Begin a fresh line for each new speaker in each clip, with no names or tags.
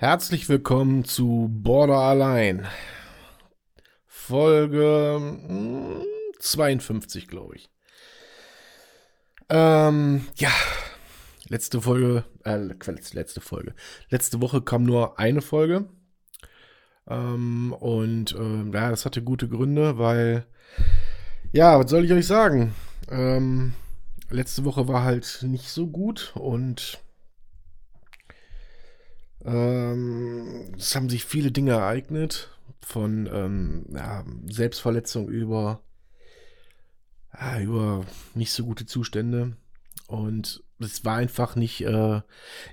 Herzlich willkommen zu Border Allein. Folge 52, glaube ich. Ähm, ja, letzte Folge, äh, letzte Folge. Letzte Woche kam nur eine Folge. Ähm, und äh, ja, das hatte gute Gründe, weil, ja, was soll ich euch sagen? Ähm, letzte Woche war halt nicht so gut und ähm, es haben sich viele Dinge ereignet, von ähm, ja, Selbstverletzung über, ja, über nicht so gute Zustände. Und es war einfach nicht, äh,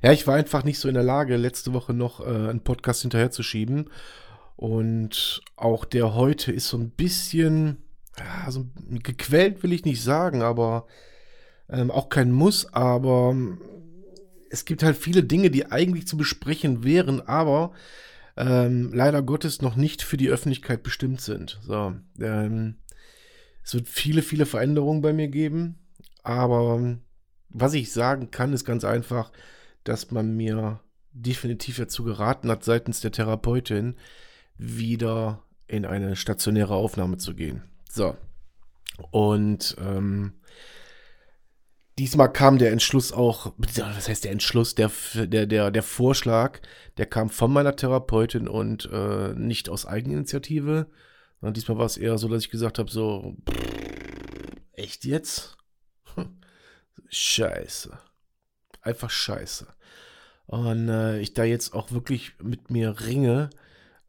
ja, ich war einfach nicht so in der Lage, letzte Woche noch äh, einen Podcast hinterherzuschieben. Und auch der heute ist so ein bisschen, ja, so gequält will ich nicht sagen, aber ähm, auch kein Muss, aber es gibt halt viele Dinge, die eigentlich zu besprechen wären, aber ähm, leider Gottes noch nicht für die Öffentlichkeit bestimmt sind. So, ähm, es wird viele, viele Veränderungen bei mir geben, aber was ich sagen kann, ist ganz einfach, dass man mir definitiv dazu geraten hat, seitens der Therapeutin wieder in eine stationäre Aufnahme zu gehen. So. Und ähm, Diesmal kam der Entschluss auch, was heißt der Entschluss, der, der, der, der Vorschlag, der kam von meiner Therapeutin und äh, nicht aus Eigeninitiative. Und diesmal war es eher so, dass ich gesagt habe, so, echt jetzt? scheiße. Einfach scheiße. Und äh, ich da jetzt auch wirklich mit mir ringe,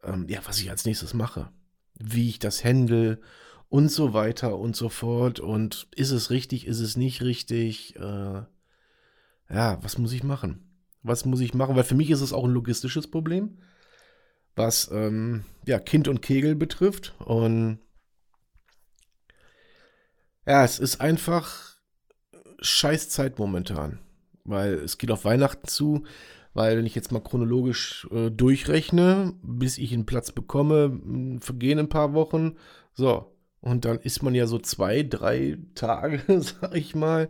ähm, ja, was ich als nächstes mache. Wie ich das handle und so weiter und so fort. Und ist es richtig, ist es nicht richtig? Äh, ja, was muss ich machen? Was muss ich machen? Weil für mich ist es auch ein logistisches Problem, was ähm, ja, Kind und Kegel betrifft. Und ja, es ist einfach scheiß Zeit momentan. Weil es geht auf Weihnachten zu, weil wenn ich jetzt mal chronologisch äh, durchrechne, bis ich einen Platz bekomme, vergehen ein paar Wochen. So, und dann ist man ja so zwei, drei Tage, sag ich mal,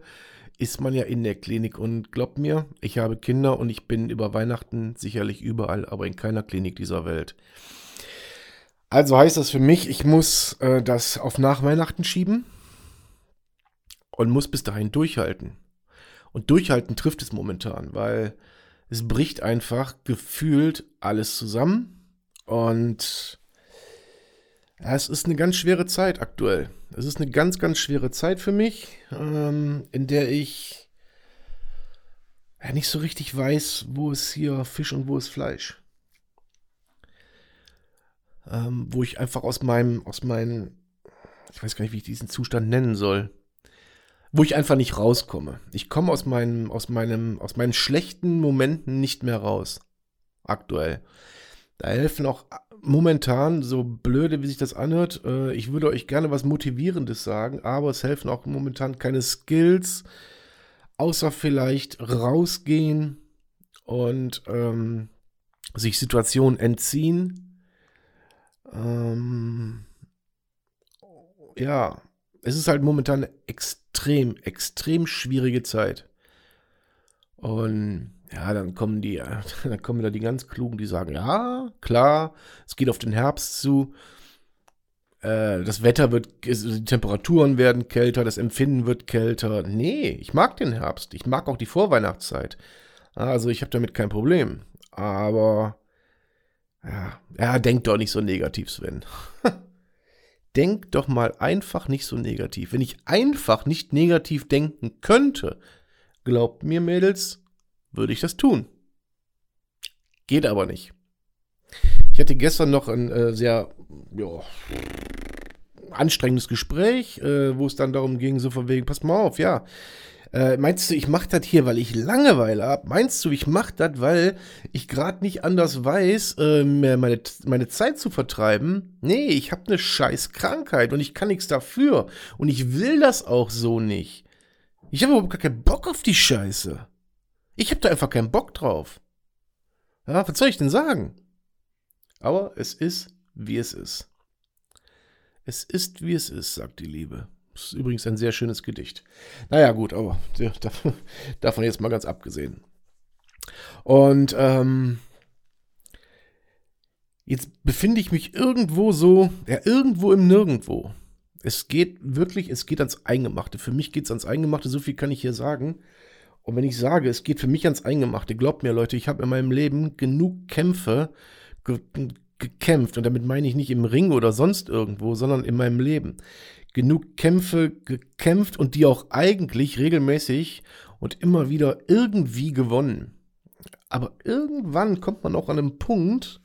ist man ja in der Klinik. Und glaubt mir, ich habe Kinder und ich bin über Weihnachten sicherlich überall, aber in keiner Klinik dieser Welt. Also heißt das für mich, ich muss äh, das auf nach Weihnachten schieben und muss bis dahin durchhalten. Und durchhalten trifft es momentan, weil es bricht einfach gefühlt alles zusammen. Und ja, es ist eine ganz schwere Zeit aktuell. Es ist eine ganz, ganz schwere Zeit für mich, ähm, in der ich ja, nicht so richtig weiß, wo ist hier Fisch und wo ist Fleisch. Ähm, wo ich einfach aus meinem, aus meinem, ich weiß gar nicht, wie ich diesen Zustand nennen soll, wo ich einfach nicht rauskomme. Ich komme aus meinem, aus meinem, aus meinen schlechten Momenten nicht mehr raus. Aktuell. Da helfen auch momentan, so blöde wie sich das anhört, äh, ich würde euch gerne was Motivierendes sagen, aber es helfen auch momentan keine Skills, außer vielleicht rausgehen und ähm, sich Situationen entziehen. Ähm, ja, es ist halt momentan eine extrem, extrem schwierige Zeit. Und ja, dann kommen die, dann kommen da die ganz Klugen, die sagen, ja, klar, es geht auf den Herbst zu. Äh, das Wetter wird, die Temperaturen werden kälter, das Empfinden wird kälter. Nee, ich mag den Herbst. Ich mag auch die Vorweihnachtszeit. Also ich habe damit kein Problem. Aber ja, ja, denk doch nicht so negativ, Sven. denk doch mal einfach nicht so negativ. Wenn ich einfach nicht negativ denken könnte, glaubt mir, Mädels, würde ich das tun. Geht aber nicht. Ich hatte gestern noch ein äh, sehr ja, anstrengendes Gespräch, äh, wo es dann darum ging, so von wegen, pass mal auf, ja, Äh, meinst du, ich mach das hier, weil ich Langeweile hab? Meinst du, ich mach das, weil ich gerade nicht anders weiß, äh, meine, meine Zeit zu vertreiben? Nee, ich hab ne scheiß Krankheit und ich kann nichts dafür. Und ich will das auch so nicht. Ich habe überhaupt gar keinen Bock auf die Scheiße. Ich hab da einfach keinen Bock drauf. Ja, was soll ich denn sagen? Aber es ist, wie es ist. Es ist, wie es ist, sagt die Liebe. Das ist übrigens ein sehr schönes Gedicht. Naja, gut, aber davon jetzt mal ganz abgesehen. Und ähm, jetzt befinde ich mich irgendwo so, ja, irgendwo im Nirgendwo. Es geht wirklich, es geht ans Eingemachte. Für mich geht es ans Eingemachte, so viel kann ich hier sagen. Und wenn ich sage, es geht für mich ans Eingemachte, glaubt mir, Leute, ich habe in meinem Leben genug Kämpfe ge gekämpft. Und damit meine ich nicht im Ring oder sonst irgendwo, sondern in meinem Leben. Genug Kämpfe gekämpft und die auch eigentlich regelmäßig und immer wieder irgendwie gewonnen. Aber irgendwann kommt man auch an einen Punkt,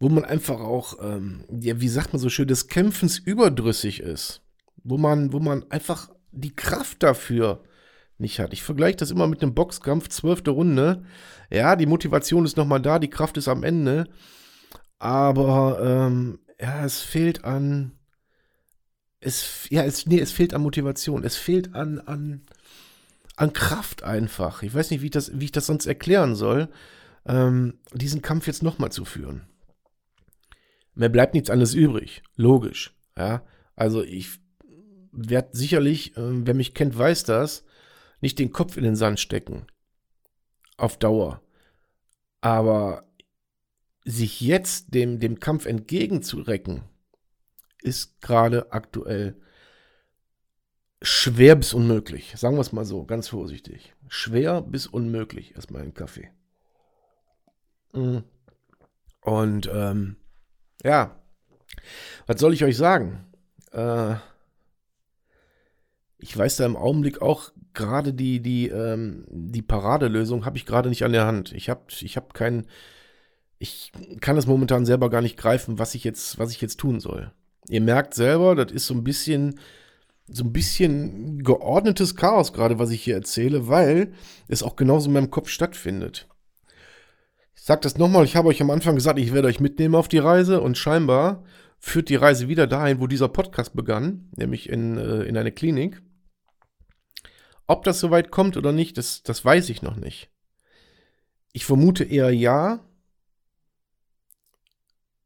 wo man einfach auch, ähm, ja, wie sagt man so schön, des Kämpfens überdrüssig ist. Wo man, wo man einfach die Kraft dafür nicht hat. Ich vergleiche das immer mit einem Boxkampf, zwölfte Runde. Ja, die Motivation ist nochmal da, die Kraft ist am Ende. Aber ähm, ja, es fehlt an. Es, ja, es, nee, es fehlt an Motivation. Es fehlt an, an, an Kraft einfach. Ich weiß nicht, wie ich das, wie ich das sonst erklären soll, ähm, diesen Kampf jetzt nochmal zu führen. Mir bleibt nichts anderes übrig. Logisch. Ja, also ich werde sicherlich, äh, wer mich kennt, weiß das, nicht den Kopf in den Sand stecken. Auf Dauer. Aber sich jetzt dem, dem Kampf entgegenzurecken, ist gerade aktuell schwer bis unmöglich. Sagen wir es mal so, ganz vorsichtig. Schwer bis unmöglich, erstmal ein Kaffee. Und ähm, ja, was soll ich euch sagen? Äh, ich weiß da im Augenblick auch gerade die, die, ähm, die Paradelösung habe ich gerade nicht an der Hand. Ich habe ich hab keinen, ich kann es momentan selber gar nicht greifen, was ich jetzt, was ich jetzt tun soll. Ihr merkt selber, das ist so ein bisschen, so ein bisschen geordnetes Chaos gerade, was ich hier erzähle, weil es auch genauso in meinem Kopf stattfindet. Ich sage das nochmal, ich habe euch am Anfang gesagt, ich werde euch mitnehmen auf die Reise und scheinbar führt die Reise wieder dahin, wo dieser Podcast begann, nämlich in, äh, in eine Klinik. Ob das soweit kommt oder nicht, das, das weiß ich noch nicht. Ich vermute eher ja.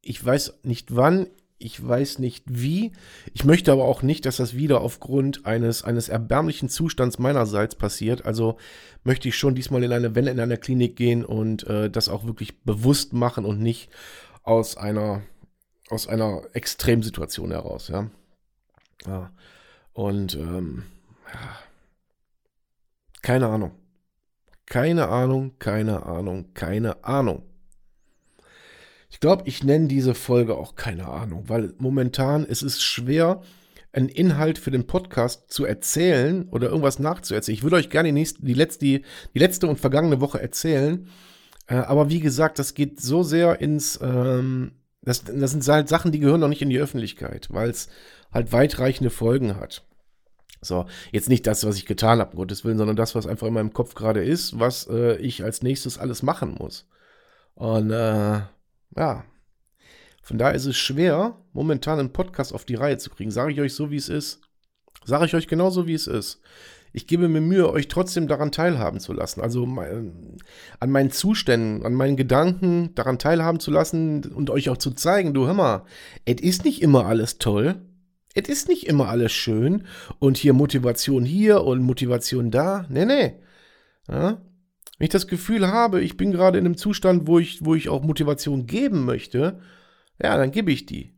Ich weiß nicht wann, ich weiß nicht wie. Ich möchte aber auch nicht, dass das wieder aufgrund eines, eines erbärmlichen Zustands meinerseits passiert. Also möchte ich schon diesmal in eine, wenn in einer Klinik gehen und äh, das auch wirklich bewusst machen und nicht aus einer, aus einer Extremsituation heraus, ja. ja. Und ähm, ja keine Ahnung. Keine Ahnung, keine Ahnung, keine Ahnung. Ich glaube, ich nenne diese Folge auch keine Ahnung, weil momentan ist es schwer, einen Inhalt für den Podcast zu erzählen oder irgendwas nachzuerzählen. Ich würde euch gerne die, nächste, die, letzte, die, die letzte und vergangene Woche erzählen. Äh, aber wie gesagt, das geht so sehr ins. Ähm, das, das sind halt Sachen, die gehören noch nicht in die Öffentlichkeit, weil es halt weitreichende Folgen hat. So, jetzt nicht das, was ich getan habe, um Gottes Willen, sondern das, was einfach in meinem Kopf gerade ist, was äh, ich als nächstes alles machen muss. Und äh, ja, von daher ist es schwer, momentan einen Podcast auf die Reihe zu kriegen. Sage ich euch so, wie es ist. Sage ich euch genauso, wie es ist. Ich gebe mir Mühe, euch trotzdem daran teilhaben zu lassen. Also mein, an meinen Zuständen, an meinen Gedanken daran teilhaben zu lassen und euch auch zu zeigen, du hör mal, es ist nicht immer alles toll es ist nicht immer alles schön und hier Motivation hier und Motivation da. Nee, nee. Ja? Wenn ich das Gefühl habe, ich bin gerade in einem Zustand, wo ich, wo ich auch Motivation geben möchte, ja, dann gebe ich die.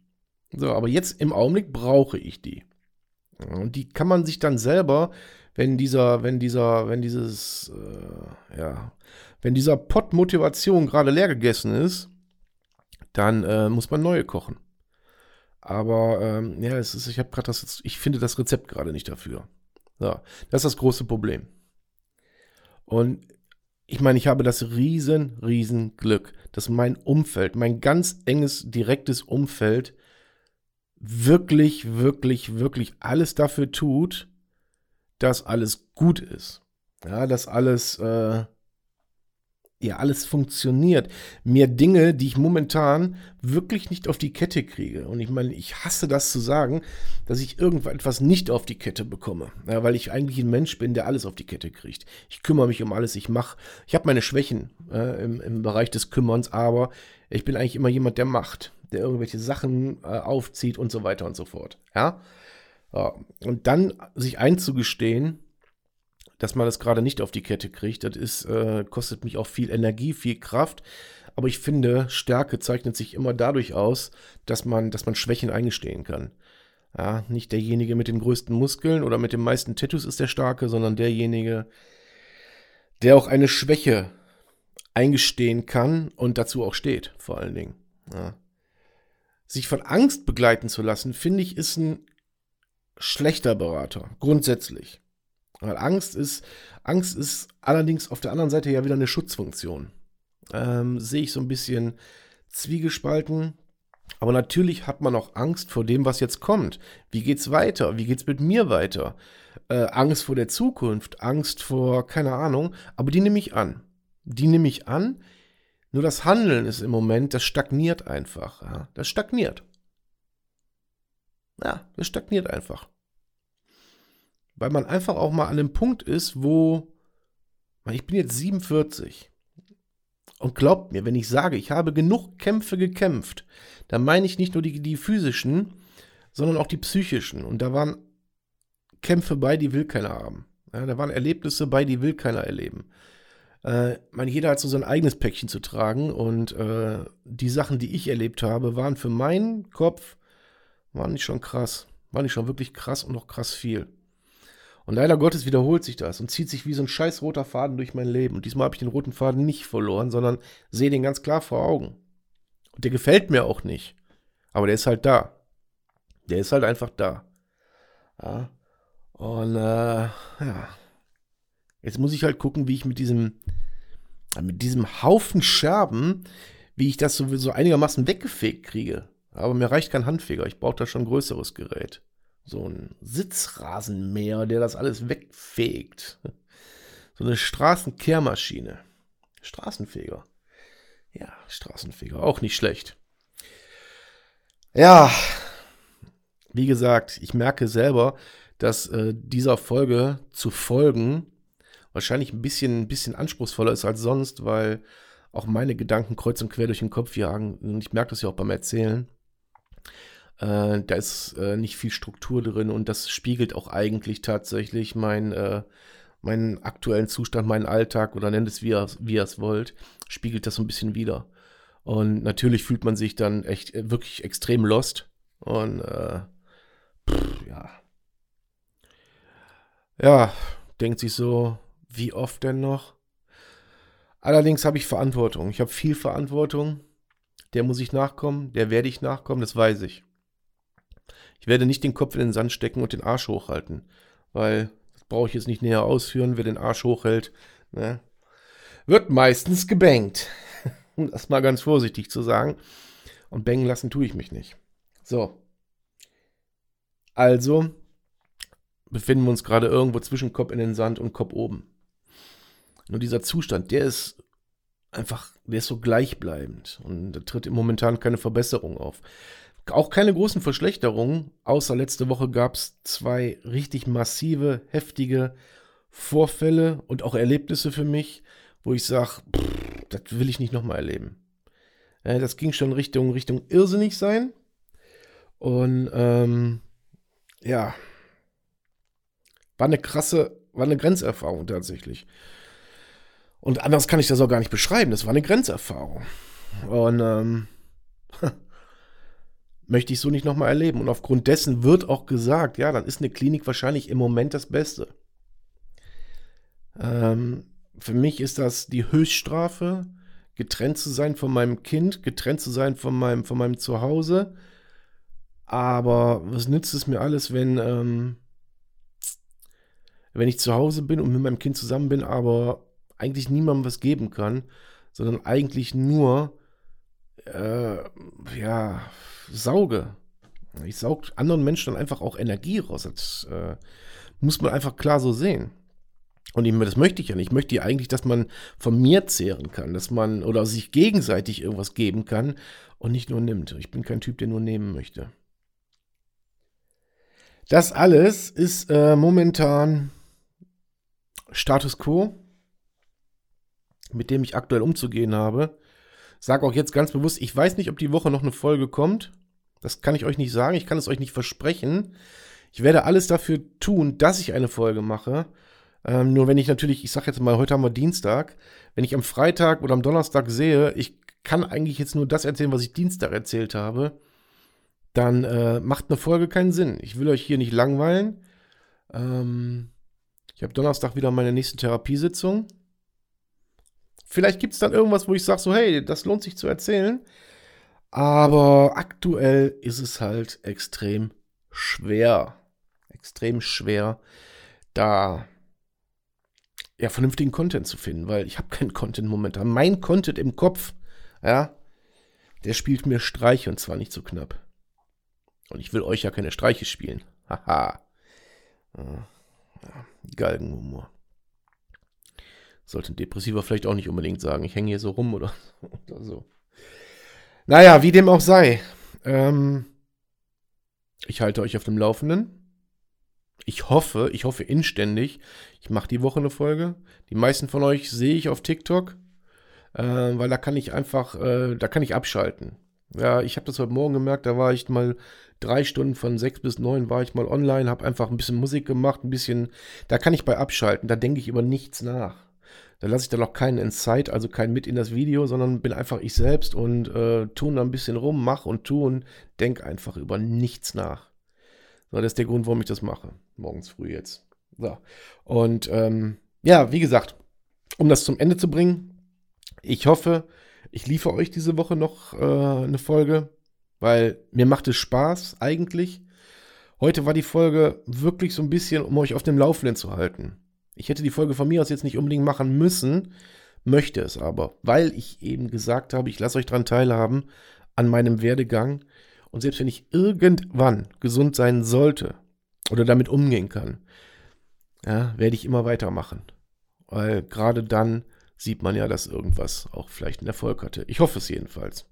So, aber jetzt im Augenblick brauche ich die. Und die kann man sich dann selber, wenn dieser, wenn dieser, wenn dieses, äh, ja, wenn dieser Pott Motivation gerade leer gegessen ist, dann äh, muss man neue kochen. Aber ähm, ja, es ist, ich habe gerade das, ich finde das Rezept gerade nicht dafür. So, das ist das große Problem. Und ich meine, ich habe das riesen, riesen Glück, dass mein Umfeld, mein ganz enges, direktes Umfeld wirklich, wirklich, wirklich alles dafür tut, dass alles gut ist. Ja, dass alles, äh, ja, alles funktioniert. Mir Dinge, die ich momentan wirklich nicht auf die Kette kriege. Und ich meine, ich hasse das zu sagen, dass ich irgendetwas nicht auf die Kette bekomme. Ja, weil ich eigentlich ein Mensch bin, der alles auf die Kette kriegt. Ich kümmere mich um alles, ich mache. Ich habe meine Schwächen äh, im, im Bereich des Kümmerns, aber ich bin eigentlich immer jemand, der macht, der irgendwelche Sachen äh, aufzieht und so weiter und so fort. Ja. ja. Und dann sich einzugestehen, dass man das gerade nicht auf die Kette kriegt. Das ist, äh, kostet mich auch viel Energie, viel Kraft. Aber ich finde, Stärke zeichnet sich immer dadurch aus, dass man, dass man Schwächen eingestehen kann. Ja, nicht derjenige mit den größten Muskeln oder mit den meisten Tattoos ist der Starke, sondern derjenige, der auch eine Schwäche eingestehen kann und dazu auch steht, vor allen Dingen. Ja. Sich von Angst begleiten zu lassen, finde ich, ist ein schlechter Berater, grundsätzlich. Weil Angst ist, Angst ist allerdings auf der anderen Seite ja wieder eine Schutzfunktion. Ähm, sehe ich so ein bisschen zwiegespalten. Aber natürlich hat man auch Angst vor dem, was jetzt kommt. Wie geht's weiter? Wie geht's mit mir weiter? Äh, Angst vor der Zukunft, Angst vor, keine Ahnung, aber die nehme ich an. Die nehme ich an. Nur das Handeln ist im Moment, das stagniert einfach. Ja? Das stagniert. Ja, das stagniert einfach. Weil man einfach auch mal an einem Punkt ist, wo ich bin jetzt 47. Und glaubt mir, wenn ich sage, ich habe genug Kämpfe gekämpft, dann meine ich nicht nur die, die physischen, sondern auch die psychischen. Und da waren Kämpfe bei, die will keiner haben. Ja, da waren Erlebnisse bei, die will keiner erleben. Äh, meine, jeder hat so sein eigenes Päckchen zu tragen und äh, die Sachen, die ich erlebt habe, waren für meinen Kopf, waren nicht schon krass. Waren nicht schon wirklich krass und noch krass viel. Und leider Gottes wiederholt sich das und zieht sich wie so ein scheiß roter Faden durch mein Leben. Und diesmal habe ich den roten Faden nicht verloren, sondern sehe den ganz klar vor Augen. Und der gefällt mir auch nicht. Aber der ist halt da. Der ist halt einfach da. Ja. Und äh, ja. Jetzt muss ich halt gucken, wie ich mit diesem, mit diesem Haufen Scherben, wie ich das so, so einigermaßen weggefegt kriege. Aber mir reicht kein Handfeger. Ich brauche da schon ein größeres Gerät so ein Sitzrasenmäher, der das alles wegfegt. So eine Straßenkehrmaschine. Straßenfeger. Ja, Straßenfeger, auch nicht schlecht. Ja, wie gesagt, ich merke selber, dass äh, dieser Folge zu folgen wahrscheinlich ein bisschen, ein bisschen anspruchsvoller ist als sonst, weil auch meine Gedanken kreuz und quer durch den Kopf jagen. Und ich merke das ja auch beim Erzählen. Äh, da ist äh, nicht viel Struktur drin und das spiegelt auch eigentlich tatsächlich mein, äh, meinen aktuellen Zustand, meinen Alltag oder nennt es wie ihr, wie es wollt, spiegelt das so ein bisschen wieder. Und natürlich fühlt man sich dann echt äh, wirklich extrem lost und äh, pff, ja. Ja, denkt sich so, wie oft denn noch? Allerdings habe ich Verantwortung. Ich habe viel Verantwortung. Der muss ich nachkommen, der werde ich nachkommen, das weiß ich. Ich werde nicht den Kopf in den Sand stecken und den Arsch hochhalten, weil das brauche ich jetzt nicht näher ausführen, wer den Arsch hochhält, ne, wird meistens gebankt. Um das mal ganz vorsichtig zu sagen. Und bangen lassen tue ich mich nicht. So. Also befinden wir uns gerade irgendwo zwischen Kopf in den Sand und Kopf oben. Nur dieser Zustand, der ist einfach, der ist so gleichbleibend und da tritt momentan keine Verbesserung auf. Auch keine großen Verschlechterungen, außer letzte Woche gab es zwei richtig massive, heftige Vorfälle und auch Erlebnisse für mich, wo ich sage, das will ich nicht nochmal erleben. Ja, das ging schon Richtung, Richtung irrsinnig sein. Und ähm, ja, war eine krasse, war eine Grenzerfahrung tatsächlich. Und anders kann ich das auch gar nicht beschreiben. Das war eine Grenzerfahrung. Und ähm, möchte ich so nicht nochmal erleben. Und aufgrund dessen wird auch gesagt, ja, dann ist eine Klinik wahrscheinlich im Moment das Beste. Ähm, für mich ist das die Höchststrafe, getrennt zu sein von meinem Kind, getrennt zu sein von meinem, von meinem Zuhause. Aber was nützt es mir alles, wenn, ähm, wenn ich zu Hause bin und mit meinem Kind zusammen bin, aber eigentlich niemandem was geben kann, sondern eigentlich nur, äh, ja, sauge. Ich saug anderen Menschen dann einfach auch Energie raus. Das äh, Muss man einfach klar so sehen. Und ich, das möchte ich ja nicht. Ich möchte ja eigentlich, dass man von mir zehren kann, dass man oder sich gegenseitig irgendwas geben kann und nicht nur nimmt. Ich bin kein Typ, der nur nehmen möchte. Das alles ist äh, momentan Status quo, mit dem ich aktuell umzugehen habe. Sage auch jetzt ganz bewusst, ich weiß nicht, ob die Woche noch eine Folge kommt. Das kann ich euch nicht sagen. Ich kann es euch nicht versprechen. Ich werde alles dafür tun, dass ich eine Folge mache. Ähm, nur wenn ich natürlich, ich sage jetzt mal, heute haben wir Dienstag, wenn ich am Freitag oder am Donnerstag sehe, ich kann eigentlich jetzt nur das erzählen, was ich Dienstag erzählt habe, dann äh, macht eine Folge keinen Sinn. Ich will euch hier nicht langweilen. Ähm, ich habe Donnerstag wieder meine nächste Therapiesitzung. Vielleicht gibt es dann irgendwas, wo ich sage, so, hey, das lohnt sich zu erzählen. Aber aktuell ist es halt extrem schwer. Extrem schwer, da ja, vernünftigen Content zu finden, weil ich habe keinen Content momentan. Mein Content im Kopf, ja, der spielt mir Streiche und zwar nicht so knapp. Und ich will euch ja keine Streiche spielen. Haha. ja, Galgenhumor. Sollte ein Depressiver vielleicht auch nicht unbedingt sagen. Ich hänge hier so rum oder, oder so. Naja, wie dem auch sei. Ähm, ich halte euch auf dem Laufenden. Ich hoffe, ich hoffe inständig, ich mache die Woche eine Folge. Die meisten von euch sehe ich auf TikTok, äh, weil da kann ich einfach, äh, da kann ich abschalten. Ja, ich habe das heute Morgen gemerkt, da war ich mal drei Stunden von sechs bis neun war ich mal online, habe einfach ein bisschen Musik gemacht, ein bisschen, da kann ich bei abschalten, da denke ich über nichts nach. Da lasse ich dann auch keinen Insight, also keinen mit in das Video, sondern bin einfach ich selbst und äh, tun da ein bisschen rum, mach und tu und denk einfach über nichts nach. So, das ist der Grund, warum ich das mache. Morgens früh jetzt. So. Und ähm, ja, wie gesagt, um das zum Ende zu bringen, ich hoffe, ich liefere euch diese Woche noch äh, eine Folge, weil mir macht es Spaß eigentlich. Heute war die Folge wirklich so ein bisschen, um euch auf dem Laufenden zu halten. Ich hätte die Folge von mir aus jetzt nicht unbedingt machen müssen, möchte es aber, weil ich eben gesagt habe, ich lasse euch daran teilhaben an meinem Werdegang und selbst wenn ich irgendwann gesund sein sollte oder damit umgehen kann, ja, werde ich immer weitermachen. Weil gerade dann sieht man ja, dass irgendwas auch vielleicht einen Erfolg hatte. Ich hoffe es jedenfalls.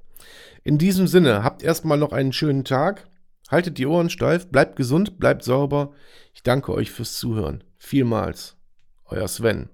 In diesem Sinne, habt erstmal noch einen schönen Tag. Haltet die Ohren steif, bleibt gesund, bleibt sauber. Ich danke euch fürs Zuhören. Vielmals. Euer Sven.